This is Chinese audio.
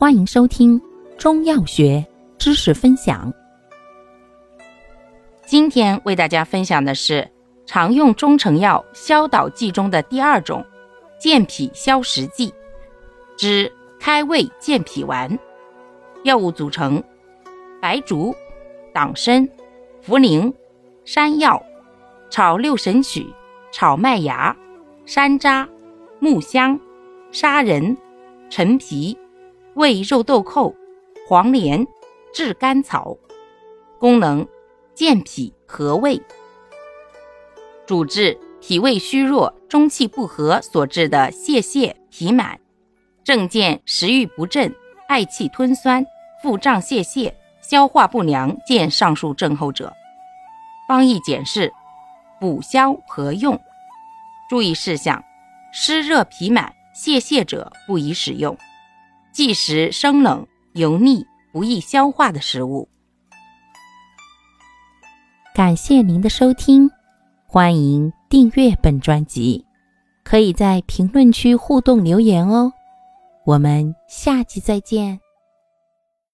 欢迎收听中药学知识分享。今天为大家分享的是常用中成药消导剂中的第二种健脾消食剂之开胃健脾丸。药物组成：白术、党参、茯苓、山药、炒六神曲、炒麦芽、山楂、木香、砂仁、陈皮。味肉豆蔻、黄连、炙甘草，功能健脾和胃。主治脾胃虚弱、中气不和所致的泄泻、脾满，症见食欲不振、嗳气吞酸、腹胀泄泻、消化不良，见上述症候者。方义简释：补消和用。注意事项：湿热脾满、泄泻者不宜使用。忌食生冷、油腻、不易消化的食物。感谢您的收听，欢迎订阅本专辑，可以在评论区互动留言哦。我们下期再见。